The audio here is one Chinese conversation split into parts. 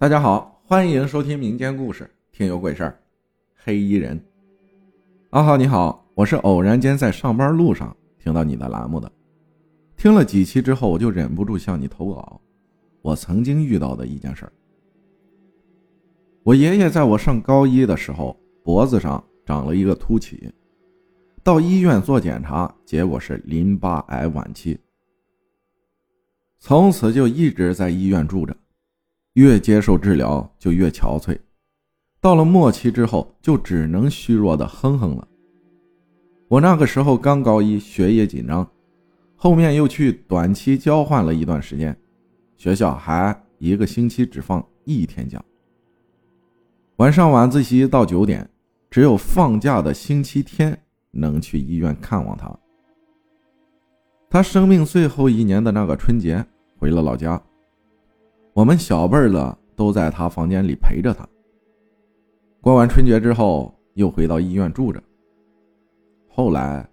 大家好，欢迎收听民间故事《听有鬼事儿》。黑衣人，阿浩你好，我是偶然间在上班路上听到你的栏目的，听了几期之后，我就忍不住向你投稿。我曾经遇到的一件事儿。我爷爷在我上高一的时候，脖子上长了一个凸起，到医院做检查，结果是淋巴癌晚期，从此就一直在医院住着。越接受治疗就越憔悴，到了末期之后就只能虚弱的哼哼了。我那个时候刚高一，学业紧张，后面又去短期交换了一段时间，学校还一个星期只放一天假。晚上晚自习到九点，只有放假的星期天能去医院看望他。他生命最后一年的那个春节回了老家。我们小辈儿的都在他房间里陪着他。过完春节之后，又回到医院住着。后来，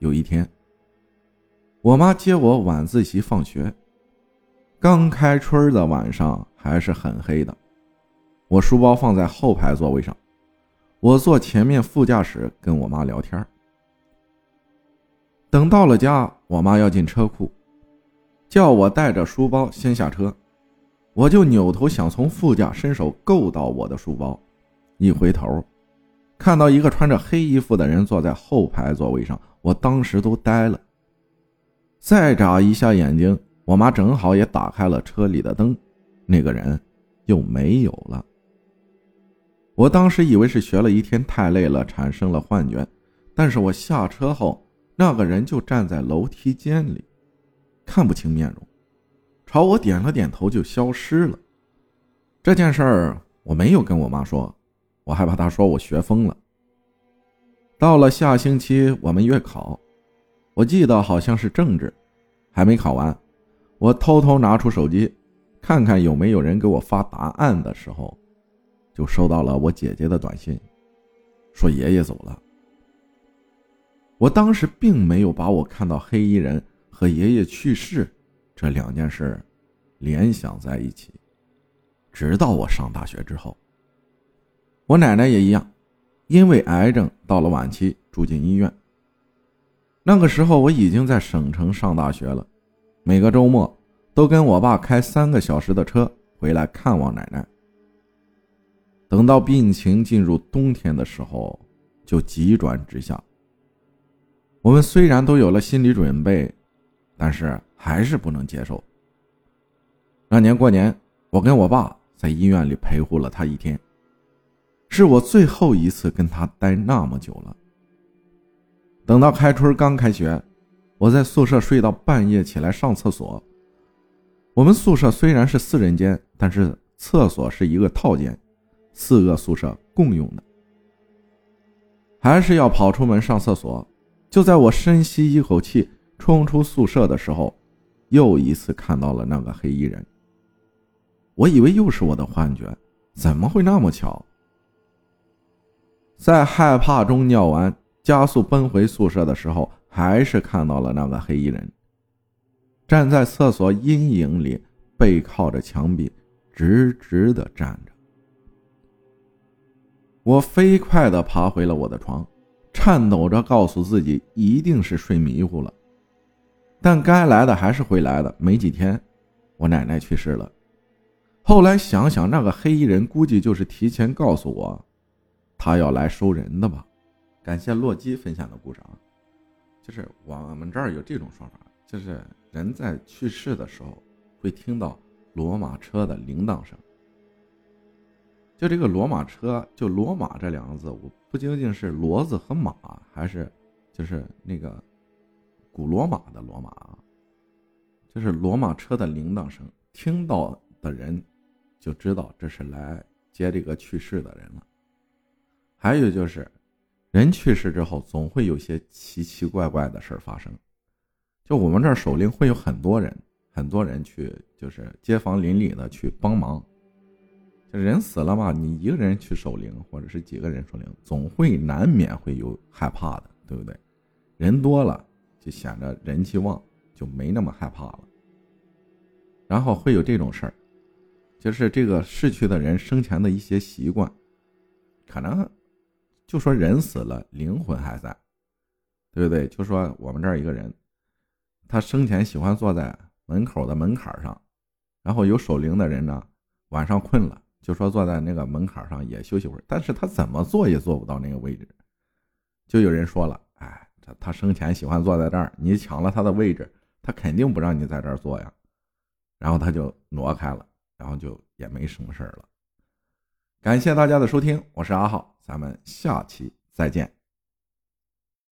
有一天，我妈接我晚自习放学。刚开春的晚上还是很黑的，我书包放在后排座位上，我坐前面副驾驶跟我妈聊天。等到了家，我妈要进车库，叫我带着书包先下车。我就扭头想从副驾伸手够到我的书包，一回头，看到一个穿着黑衣服的人坐在后排座位上，我当时都呆了。再眨一下眼睛，我妈正好也打开了车里的灯，那个人又没有了。我当时以为是学了一天太累了，产生了幻觉，但是我下车后，那个人就站在楼梯间里，看不清面容。朝我点了点头，就消失了。这件事儿我没有跟我妈说，我害怕她说我学疯了。到了下星期我们月考，我记得好像是政治，还没考完，我偷偷拿出手机，看看有没有人给我发答案的时候，就收到了我姐姐的短信，说爷爷走了。我当时并没有把我看到黑衣人和爷爷去世。这两件事联想在一起，直到我上大学之后，我奶奶也一样，因为癌症到了晚期住进医院。那个时候我已经在省城上大学了，每个周末都跟我爸开三个小时的车回来看望奶奶。等到病情进入冬天的时候，就急转直下。我们虽然都有了心理准备，但是。还是不能接受。那年过年，我跟我爸在医院里陪护了他一天，是我最后一次跟他待那么久了。等到开春刚开学，我在宿舍睡到半夜起来上厕所。我们宿舍虽然是四人间，但是厕所是一个套间，四个宿舍共用的，还是要跑出门上厕所。就在我深吸一口气冲出宿舍的时候。又一次看到了那个黑衣人，我以为又是我的幻觉，怎么会那么巧？在害怕中尿完，加速奔回宿舍的时候，还是看到了那个黑衣人，站在厕所阴影里，背靠着墙壁，直直的站着。我飞快的爬回了我的床，颤抖着告诉自己，一定是睡迷糊了。但该来的还是会来的。没几天，我奶奶去世了。后来想想，那个黑衣人估计就是提前告诉我，他要来收人的吧。感谢洛基分享的故事啊，就是我们这儿有这种说法，就是人在去世的时候会听到骡马车的铃铛声。就这个骡马车，就骡马这两个字，我不究竟是骡子和马，还是就是那个。古罗马的罗马，就是罗马车的铃铛声，听到的人就知道这是来接这个去世的人了。还有就是，人去世之后，总会有些奇奇怪怪的事发生。就我们这儿守灵会有很多人，很多人去，就是街坊邻里的去帮忙。就人死了嘛，你一个人去守灵，或者是几个人守灵，总会难免会有害怕的，对不对？人多了。就显得人气旺，就没那么害怕了。然后会有这种事儿，就是这个逝去的人生前的一些习惯，可能就说人死了，灵魂还在，对不对？就说我们这儿一个人，他生前喜欢坐在门口的门槛上，然后有守灵的人呢，晚上困了，就说坐在那个门槛上也休息会儿，但是他怎么坐也坐不到那个位置，就有人说了，他他生前喜欢坐在这儿，你抢了他的位置，他肯定不让你在这儿坐呀，然后他就挪开了。然后就也没什么事儿了。感谢大家的收听，我是阿浩，咱们下期再见。